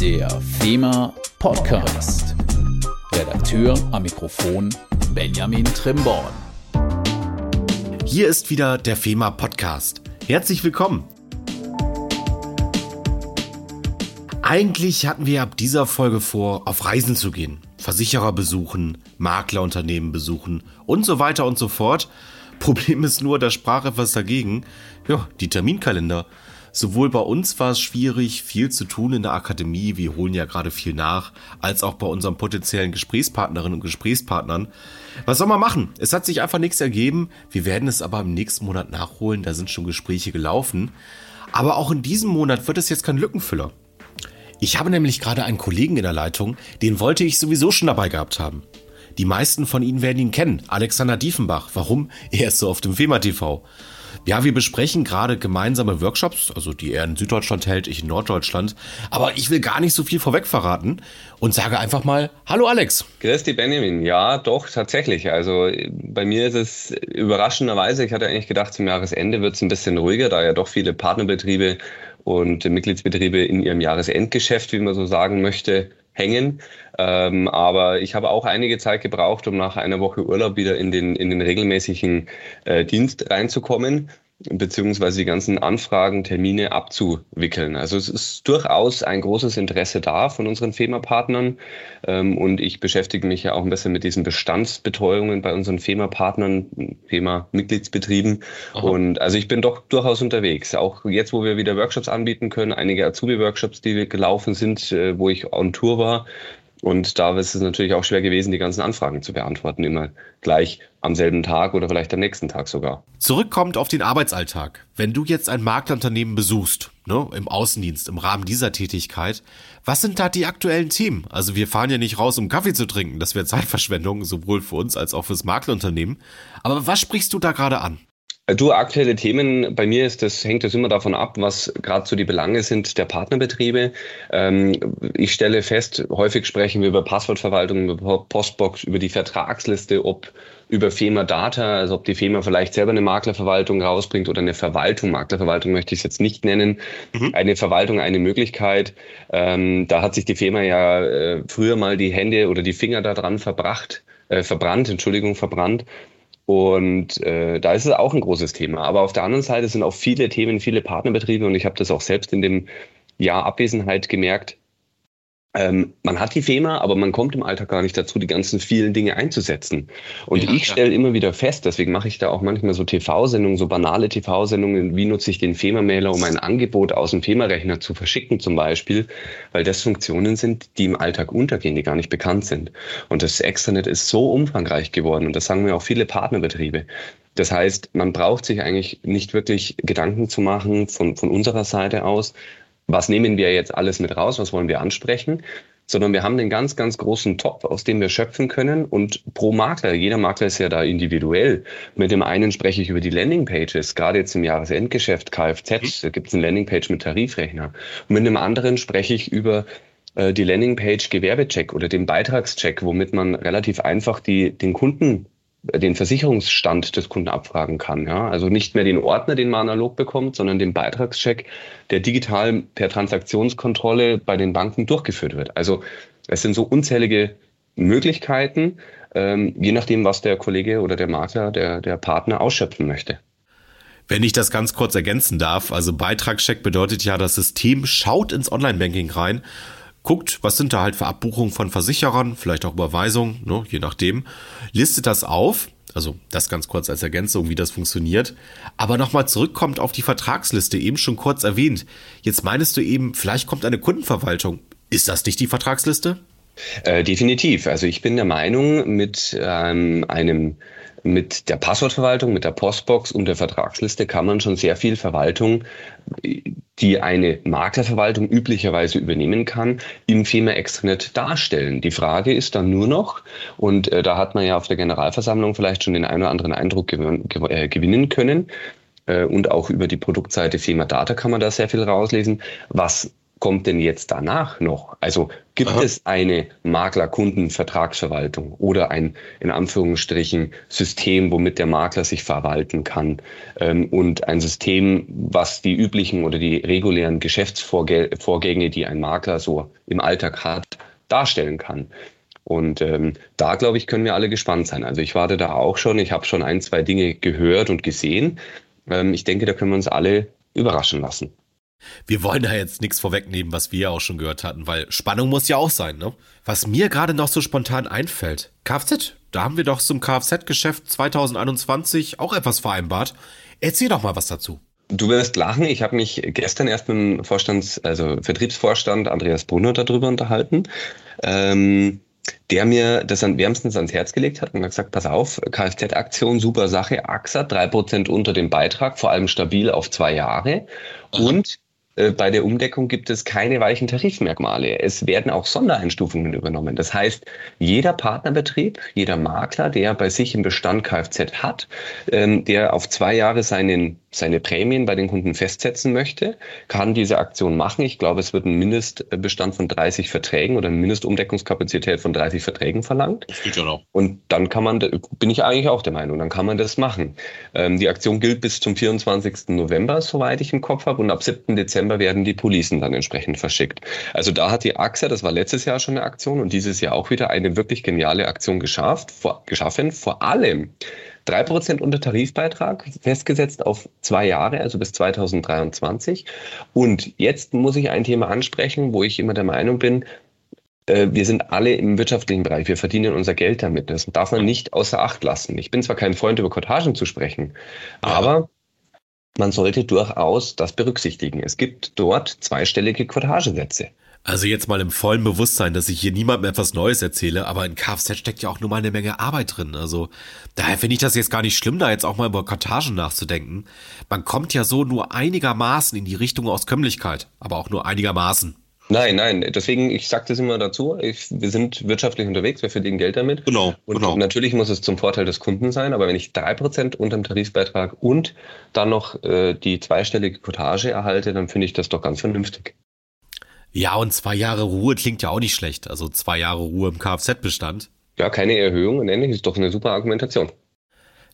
Der FEMA Podcast. Redakteur am Mikrofon Benjamin Trimborn. Hier ist wieder der FEMA Podcast. Herzlich willkommen. Eigentlich hatten wir ab dieser Folge vor, auf Reisen zu gehen, Versicherer besuchen, Maklerunternehmen besuchen und so weiter und so fort. Problem ist nur, da sprach etwas dagegen. Ja, die Terminkalender. Sowohl bei uns war es schwierig, viel zu tun in der Akademie, wir holen ja gerade viel nach, als auch bei unseren potenziellen Gesprächspartnerinnen und Gesprächspartnern. Was soll man machen? Es hat sich einfach nichts ergeben. Wir werden es aber im nächsten Monat nachholen, da sind schon Gespräche gelaufen. Aber auch in diesem Monat wird es jetzt kein Lückenfüller. Ich habe nämlich gerade einen Kollegen in der Leitung, den wollte ich sowieso schon dabei gehabt haben. Die meisten von Ihnen werden ihn kennen, Alexander Diefenbach. Warum? Er ist so auf dem FEMA TV. Ja, wir besprechen gerade gemeinsame Workshops, also die er in Süddeutschland hält, ich in Norddeutschland. Aber ich will gar nicht so viel vorweg verraten und sage einfach mal Hallo Alex. Dich Benjamin. Ja, doch, tatsächlich. Also bei mir ist es überraschenderweise, ich hatte eigentlich gedacht, zum Jahresende wird es ein bisschen ruhiger, da ja doch viele Partnerbetriebe und Mitgliedsbetriebe in ihrem Jahresendgeschäft, wie man so sagen möchte, hängen. Ähm, aber ich habe auch einige Zeit gebraucht, um nach einer Woche Urlaub wieder in den, in den regelmäßigen äh, Dienst reinzukommen beziehungsweise die ganzen Anfragen, Termine abzuwickeln. Also es ist durchaus ein großes Interesse da von unseren FEMA-Partnern ähm, und ich beschäftige mich ja auch ein bisschen mit diesen Bestandsbetreuungen bei unseren FEMA-Partnern, FEMA-Mitgliedsbetrieben und also ich bin doch durchaus unterwegs. Auch jetzt, wo wir wieder Workshops anbieten können, einige Azubi-Workshops, die gelaufen sind, äh, wo ich on Tour war, und da ist es natürlich auch schwer gewesen, die ganzen Anfragen zu beantworten, immer gleich am selben Tag oder vielleicht am nächsten Tag sogar. Zurückkommt auf den Arbeitsalltag. Wenn du jetzt ein Marktunternehmen besuchst, ne, im Außendienst, im Rahmen dieser Tätigkeit, was sind da die aktuellen Themen? Also wir fahren ja nicht raus, um Kaffee zu trinken. Das wäre Zeitverschwendung, sowohl für uns als auch fürs Maklerunternehmen. Aber was sprichst du da gerade an? Du, aktuelle Themen, bei mir ist das, hängt das immer davon ab, was gerade so die Belange sind der Partnerbetriebe. Ähm, ich stelle fest, häufig sprechen wir über Passwortverwaltung, über Postbox, über die Vertragsliste, ob über FEMA Data, also ob die FEMA vielleicht selber eine Maklerverwaltung rausbringt oder eine Verwaltung. Maklerverwaltung möchte ich es jetzt nicht nennen. Mhm. Eine Verwaltung, eine Möglichkeit. Ähm, da hat sich die FEMA ja äh, früher mal die Hände oder die Finger daran verbracht, äh, verbrannt, Entschuldigung, verbrannt. Und äh, da ist es auch ein großes Thema. Aber auf der anderen Seite sind auch viele Themen, viele Partnerbetriebe und ich habe das auch selbst in dem Jahr Abwesenheit gemerkt, ähm, man hat die FEMA, aber man kommt im Alltag gar nicht dazu, die ganzen vielen Dinge einzusetzen. Und ja, ich stelle ja. immer wieder fest, deswegen mache ich da auch manchmal so TV-Sendungen, so banale TV-Sendungen, wie nutze ich den FEMA-Mailer, um ein Angebot aus dem FEMA-Rechner zu verschicken zum Beispiel, weil das Funktionen sind, die im Alltag untergehen, die gar nicht bekannt sind. Und das Extranet ist so umfangreich geworden und das sagen mir auch viele Partnerbetriebe. Das heißt, man braucht sich eigentlich nicht wirklich Gedanken zu machen von, von unserer Seite aus, was nehmen wir jetzt alles mit raus, was wollen wir ansprechen, sondern wir haben einen ganz, ganz großen Topf, aus dem wir schöpfen können. Und pro Makler, jeder Makler ist ja da individuell. Mit dem einen spreche ich über die Landingpages, gerade jetzt im Jahresendgeschäft Kfz, da gibt es eine Landingpage mit Tarifrechner. Und mit dem anderen spreche ich über äh, die Landingpage Gewerbecheck oder den Beitragscheck, womit man relativ einfach die, den Kunden den Versicherungsstand des Kunden abfragen kann. Ja? Also nicht mehr den Ordner, den man analog bekommt, sondern den Beitragscheck, der digital per Transaktionskontrolle bei den Banken durchgeführt wird. Also es sind so unzählige Möglichkeiten, ähm, je nachdem, was der Kollege oder der Makler, der, der Partner ausschöpfen möchte. Wenn ich das ganz kurz ergänzen darf, also Beitragscheck bedeutet ja, das System schaut ins Online-Banking rein guckt, was sind da halt für Abbuchungen von Versicherern, vielleicht auch Überweisungen, ne, je nachdem, listet das auf, also das ganz kurz als Ergänzung, wie das funktioniert. Aber nochmal zurückkommt auf die Vertragsliste, eben schon kurz erwähnt. Jetzt meinst du eben, vielleicht kommt eine Kundenverwaltung. Ist das nicht die Vertragsliste? Äh, definitiv. Also ich bin der Meinung, mit ähm, einem mit der Passwortverwaltung, mit der Postbox und der Vertragsliste kann man schon sehr viel Verwaltung, die eine Maklerverwaltung üblicherweise übernehmen kann, im FEMA Extranet darstellen. Die Frage ist dann nur noch, und äh, da hat man ja auf der Generalversammlung vielleicht schon den einen oder anderen Eindruck äh, gewinnen können, äh, und auch über die Produktseite FEMA Data kann man da sehr viel rauslesen, was kommt denn jetzt danach noch? Also gibt Aha. es eine Makler-Kunden-Vertragsverwaltung oder ein in Anführungsstrichen System, womit der Makler sich verwalten kann ähm, und ein System, was die üblichen oder die regulären Geschäftsvorgänge, die ein Makler so im Alltag hat, darstellen kann. Und ähm, da, glaube ich, können wir alle gespannt sein. Also ich warte da auch schon. Ich habe schon ein, zwei Dinge gehört und gesehen. Ähm, ich denke, da können wir uns alle überraschen lassen. Wir wollen da jetzt nichts vorwegnehmen, was wir ja auch schon gehört hatten, weil Spannung muss ja auch sein, ne? Was mir gerade noch so spontan einfällt, Kfz, da haben wir doch zum Kfz-Geschäft 2021 auch etwas vereinbart. Erzähl doch mal was dazu. Du wirst lachen. Ich habe mich gestern erst mit dem Vorstands-, also Vertriebsvorstand Andreas Brunner darüber unterhalten. Ähm, der mir das an wärmstens ans Herz gelegt hat und hat gesagt, pass auf, Kfz-Aktion, super Sache, AXA, drei Prozent unter dem Beitrag, vor allem stabil auf zwei Jahre. Und bei der Umdeckung gibt es keine weichen Tarifmerkmale. Es werden auch Sondereinstufungen übernommen. Das heißt, jeder Partnerbetrieb, jeder Makler, der bei sich im Bestand Kfz hat, ähm, der auf zwei Jahre seinen seine Prämien bei den Kunden festsetzen möchte, kann diese Aktion machen. Ich glaube, es wird ein Mindestbestand von 30 Verträgen oder eine Mindestumdeckungskapazität von 30 Verträgen verlangt. Das geht ja noch. Und dann kann man, bin ich eigentlich auch der Meinung, dann kann man das machen. Ähm, die Aktion gilt bis zum 24. November, soweit ich im Kopf habe, und ab 7. Dezember werden die Policen dann entsprechend verschickt. Also da hat die AXA, das war letztes Jahr schon eine Aktion und dieses Jahr auch wieder eine wirklich geniale Aktion geschafft, vor, geschaffen, vor allem 3% unter Tarifbeitrag, festgesetzt auf zwei Jahre, also bis 2023. Und jetzt muss ich ein Thema ansprechen, wo ich immer der Meinung bin, äh, wir sind alle im wirtschaftlichen Bereich, wir verdienen unser Geld damit. Das darf man nicht außer Acht lassen. Ich bin zwar kein Freund, über Kortagen zu sprechen, aber man sollte durchaus das berücksichtigen. Es gibt dort zweistellige Quotagesätze. Also jetzt mal im vollen Bewusstsein, dass ich hier niemandem etwas Neues erzähle, aber in Kfz steckt ja auch nur mal eine Menge Arbeit drin. Also daher finde ich das jetzt gar nicht schlimm, da jetzt auch mal über Kartagen nachzudenken. Man kommt ja so nur einigermaßen in die Richtung Auskömmlichkeit, aber auch nur einigermaßen. Nein, nein, deswegen, ich sage das immer dazu, ich, wir sind wirtschaftlich unterwegs, wir verdienen Geld damit. Genau, und genau. natürlich muss es zum Vorteil des Kunden sein, aber wenn ich drei Prozent unterm Tarifbeitrag und dann noch äh, die zweistellige Cottage erhalte, dann finde ich das doch ganz vernünftig. Ja, und zwei Jahre Ruhe klingt ja auch nicht schlecht. Also zwei Jahre Ruhe im Kfz-Bestand. Ja, keine Erhöhung und ähnliches ist doch eine super Argumentation.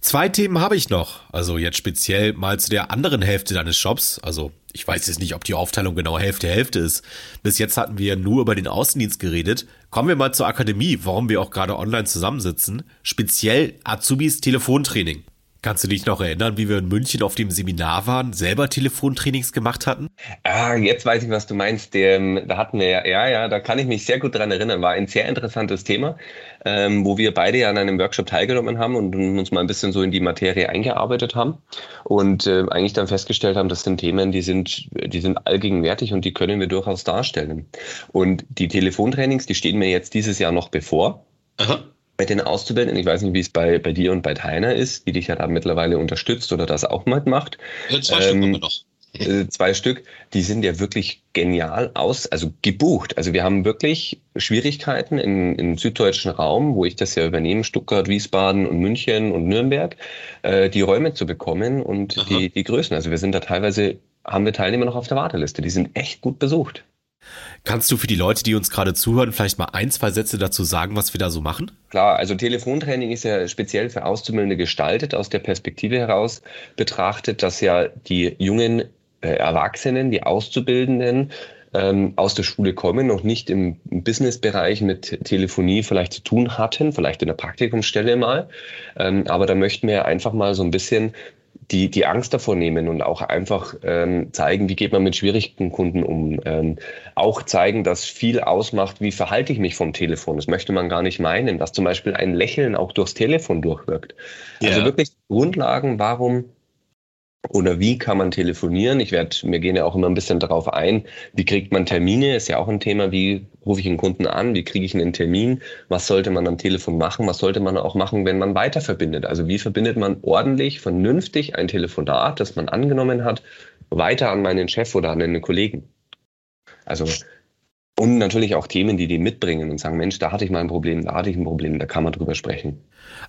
Zwei Themen habe ich noch. Also jetzt speziell mal zu der anderen Hälfte deines Shops. Also ich weiß jetzt nicht, ob die Aufteilung genau Hälfte Hälfte ist. Bis jetzt hatten wir nur über den Außendienst geredet. Kommen wir mal zur Akademie, warum wir auch gerade online zusammensitzen. Speziell Azubis Telefontraining. Kannst du dich noch erinnern, wie wir in München auf dem Seminar waren, selber Telefontrainings gemacht hatten? Ah, jetzt weiß ich, was du meinst. Ähm, da hatten wir ja, ja, ja, da kann ich mich sehr gut dran erinnern. War ein sehr interessantes Thema, ähm, wo wir beide ja an einem Workshop teilgenommen haben und uns mal ein bisschen so in die Materie eingearbeitet haben und äh, eigentlich dann festgestellt haben, das sind Themen, die sind, die sind allgegenwärtig und die können wir durchaus darstellen. Und die Telefontrainings, die stehen mir jetzt dieses Jahr noch bevor. Aha bei den Auszubildenden, ich weiß nicht, wie es bei, bei dir und bei Tainer ist, die dich ja da mittlerweile unterstützt oder das auch mal macht. Ja, zwei ähm, Stück haben wir noch. Äh, zwei Stück, die sind ja wirklich genial aus, also gebucht. Also wir haben wirklich Schwierigkeiten in, im süddeutschen Raum, wo ich das ja übernehme, Stuttgart, Wiesbaden und München und Nürnberg, äh, die Räume zu bekommen und die, die Größen. Also wir sind da teilweise, haben wir Teilnehmer noch auf der Warteliste. Die sind echt gut besucht. Kannst du für die Leute, die uns gerade zuhören, vielleicht mal ein, zwei Sätze dazu sagen, was wir da so machen? Klar, also Telefontraining ist ja speziell für Auszubildende gestaltet, aus der Perspektive heraus betrachtet, dass ja die jungen äh, Erwachsenen, die Auszubildenden, ähm, aus der Schule kommen, noch nicht im Businessbereich mit Telefonie vielleicht zu tun hatten, vielleicht in der Praktikumsstelle mal. Ähm, aber da möchten wir einfach mal so ein bisschen die, die Angst davor nehmen und auch einfach ähm, zeigen, wie geht man mit schwierigen Kunden um. Ähm, auch zeigen, dass viel ausmacht, wie verhalte ich mich vom Telefon. Das möchte man gar nicht meinen, dass zum Beispiel ein Lächeln auch durchs Telefon durchwirkt. Yeah. Also wirklich Grundlagen, warum oder wie kann man telefonieren? Ich werde, wir gehen ja auch immer ein bisschen darauf ein, wie kriegt man Termine? Ist ja auch ein Thema, wie rufe ich einen Kunden an? Wie kriege ich einen Termin? Was sollte man am Telefon machen? Was sollte man auch machen, wenn man weiter verbindet? Also wie verbindet man ordentlich, vernünftig ein Telefonat, das man angenommen hat, weiter an meinen Chef oder an einen Kollegen? Also Und natürlich auch Themen, die die mitbringen und sagen, Mensch, da hatte ich mal ein Problem, da hatte ich ein Problem, da kann man drüber sprechen.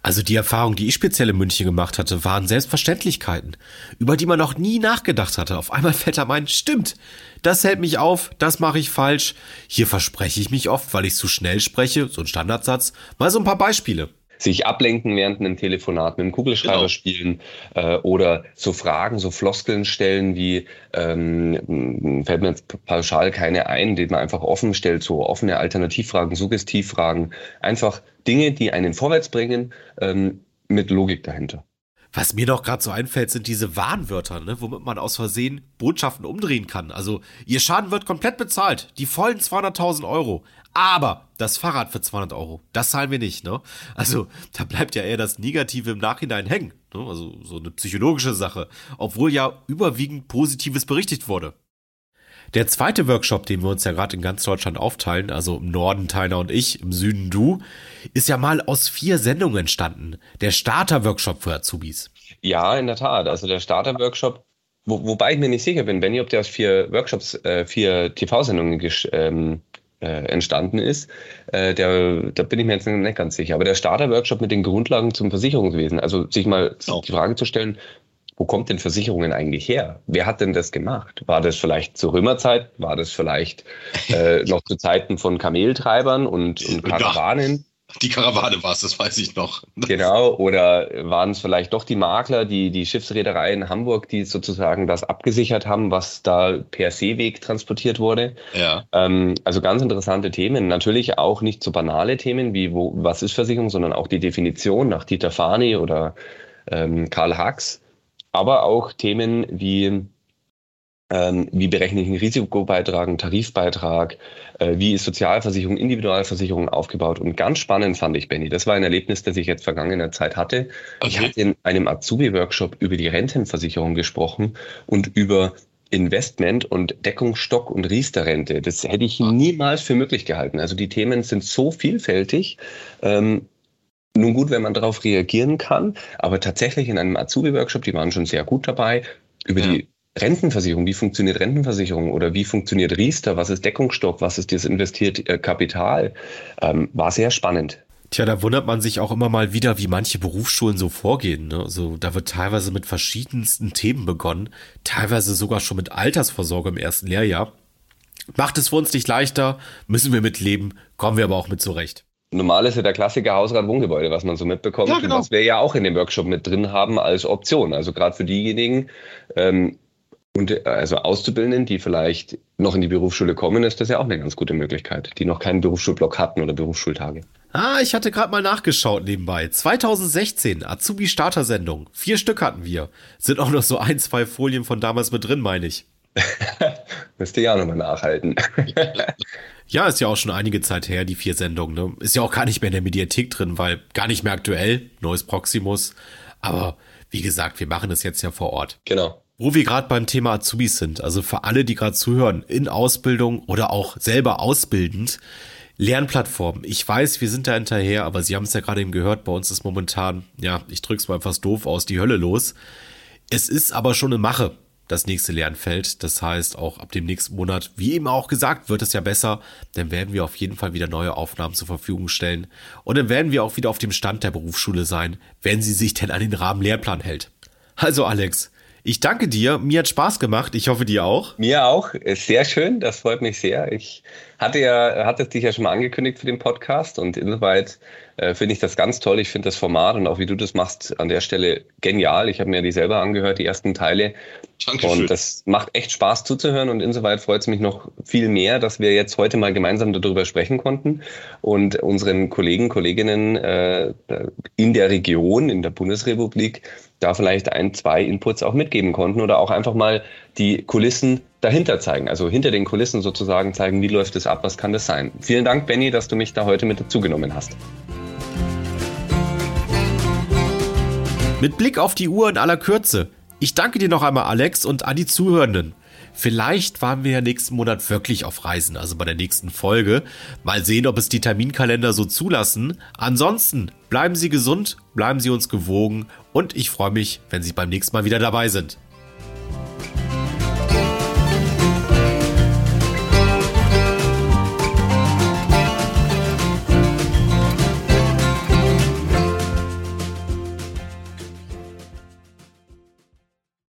Also die Erfahrung, die ich speziell in München gemacht hatte, waren Selbstverständlichkeiten, über die man noch nie nachgedacht hatte. Auf einmal fällt er ein, stimmt, das hält mich auf, das mache ich falsch. Hier verspreche ich mich oft, weil ich zu schnell spreche, so ein Standardsatz. Mal so ein paar Beispiele sich ablenken während einem Telefonat, mit dem Kugelschreiber genau. spielen äh, oder so Fragen, so Floskeln stellen wie, ähm, fällt mir jetzt pauschal keine ein, die man einfach offen stellt, so offene Alternativfragen, Suggestivfragen, einfach Dinge, die einen vorwärts bringen, ähm, mit Logik dahinter. Was mir noch gerade so einfällt, sind diese Warnwörter, ne, womit man aus Versehen Botschaften umdrehen kann. Also, ihr Schaden wird komplett bezahlt, die vollen 200.000 Euro. Aber das Fahrrad für 200 Euro, das zahlen wir nicht, ne? Also, da bleibt ja eher das Negative im Nachhinein hängen. Ne? Also, so eine psychologische Sache. Obwohl ja überwiegend Positives berichtet wurde. Der zweite Workshop, den wir uns ja gerade in ganz Deutschland aufteilen, also im Norden Teiner und ich, im Süden du, ist ja mal aus vier Sendungen entstanden. Der Starter-Workshop für Azubis. Ja, in der Tat. Also der Starter-Workshop, wo, wobei ich mir nicht sicher bin, Benny, ob der aus vier Workshops, äh, vier TV-Sendungen ähm, äh, entstanden ist. Äh, der, da bin ich mir jetzt nicht ganz sicher. Aber der Starter-Workshop mit den Grundlagen zum Versicherungswesen, also sich mal oh. die Frage zu stellen, wo kommt denn Versicherungen eigentlich her? Wer hat denn das gemacht? War das vielleicht zur Römerzeit? War das vielleicht äh, noch zu Zeiten von Kameltreibern und, und Karawanen? Die Karawane war es, das weiß ich noch. Genau, oder waren es vielleicht doch die Makler, die, die Schiffsreederei in Hamburg, die sozusagen das abgesichert haben, was da per Seeweg transportiert wurde? Ja. Ähm, also ganz interessante Themen. Natürlich auch nicht so banale Themen wie wo, was ist Versicherung, sondern auch die Definition nach Dieter Fahny oder ähm, Karl Hacks aber auch Themen wie ähm, wie berechne ich einen Risikobeitrag, einen Tarifbeitrag, äh, wie ist Sozialversicherung, Individualversicherung aufgebaut. Und ganz spannend fand ich, Benny, das war ein Erlebnis, das ich jetzt vergangener Zeit hatte. Okay. Ich hatte in einem Azubi-Workshop über die Rentenversicherung gesprochen und über Investment und Deckungsstock und Riester-Rente. Das hätte ich niemals für möglich gehalten. Also die Themen sind so vielfältig. Ähm, nun gut, wenn man darauf reagieren kann, aber tatsächlich in einem Azubi-Workshop, die waren schon sehr gut dabei, über ja. die Rentenversicherung, wie funktioniert Rentenversicherung oder wie funktioniert Riester, was ist Deckungsstock, was ist das investierte äh, Kapital, ähm, war sehr spannend. Tja, da wundert man sich auch immer mal wieder, wie manche Berufsschulen so vorgehen. Ne? Also da wird teilweise mit verschiedensten Themen begonnen, teilweise sogar schon mit Altersvorsorge im ersten Lehrjahr. Macht es für uns nicht leichter, müssen wir mitleben, kommen wir aber auch mit zurecht. Normal ist ja der Klassiker Hausrat-Wohngebäude, was man so mitbekommt, ja, genau. was wir ja auch in dem Workshop mit drin haben als Option. Also gerade für diejenigen, ähm, und also Auszubildenden, die vielleicht noch in die Berufsschule kommen, ist das ja auch eine ganz gute Möglichkeit, die noch keinen Berufsschulblock hatten oder Berufsschultage. Ah, ich hatte gerade mal nachgeschaut nebenbei. 2016, Azubi-Starter-Sendung. Vier Stück hatten wir. Sind auch noch so ein, zwei Folien von damals mit drin, meine ich. Müsst ihr ja nochmal nachhalten. Ja, ist ja auch schon einige Zeit her, die vier Sendungen. Ne? Ist ja auch gar nicht mehr in der Mediathek drin, weil gar nicht mehr aktuell. Neues Proximus. Aber wie gesagt, wir machen das jetzt ja vor Ort. Genau. Wo wir gerade beim Thema Azubis sind, also für alle, die gerade zuhören, in Ausbildung oder auch selber ausbildend, Lernplattformen. Ich weiß, wir sind da hinterher, aber Sie haben es ja gerade eben gehört, bei uns ist momentan, ja, ich drück's mal etwas doof aus, die Hölle los. Es ist aber schon eine Mache das nächste Lernfeld. Das heißt, auch ab dem nächsten Monat, wie eben auch gesagt, wird es ja besser. Dann werden wir auf jeden Fall wieder neue Aufnahmen zur Verfügung stellen. Und dann werden wir auch wieder auf dem Stand der Berufsschule sein, wenn sie sich denn an den Rahmenlehrplan hält. Also Alex, ich danke dir. Mir hat Spaß gemacht. Ich hoffe dir auch. Mir auch. Sehr schön. Das freut mich sehr. Ich hatte ja, hatte dich ja schon mal angekündigt für den Podcast und insoweit äh, finde ich das ganz toll. Ich finde das Format und auch wie du das machst an der Stelle genial. Ich habe mir die selber angehört, die ersten Teile. Dankeschön. Und das macht echt Spaß zuzuhören und insoweit freut es mich noch viel mehr, dass wir jetzt heute mal gemeinsam darüber sprechen konnten und unseren Kollegen, Kolleginnen äh, in der Region, in der Bundesrepublik, da vielleicht ein, zwei Inputs auch mitgeben konnten oder auch einfach mal die Kulissen dahinter zeigen, also hinter den Kulissen sozusagen zeigen, wie läuft es ab, was kann das sein. Vielen Dank, Benny, dass du mich da heute mit dazugenommen hast. Mit Blick auf die Uhr in aller Kürze. Ich danke dir noch einmal, Alex, und an die Zuhörenden. Vielleicht waren wir ja nächsten Monat wirklich auf Reisen, also bei der nächsten Folge. Mal sehen, ob es die Terminkalender so zulassen. Ansonsten bleiben Sie gesund, bleiben Sie uns gewogen und ich freue mich, wenn Sie beim nächsten Mal wieder dabei sind.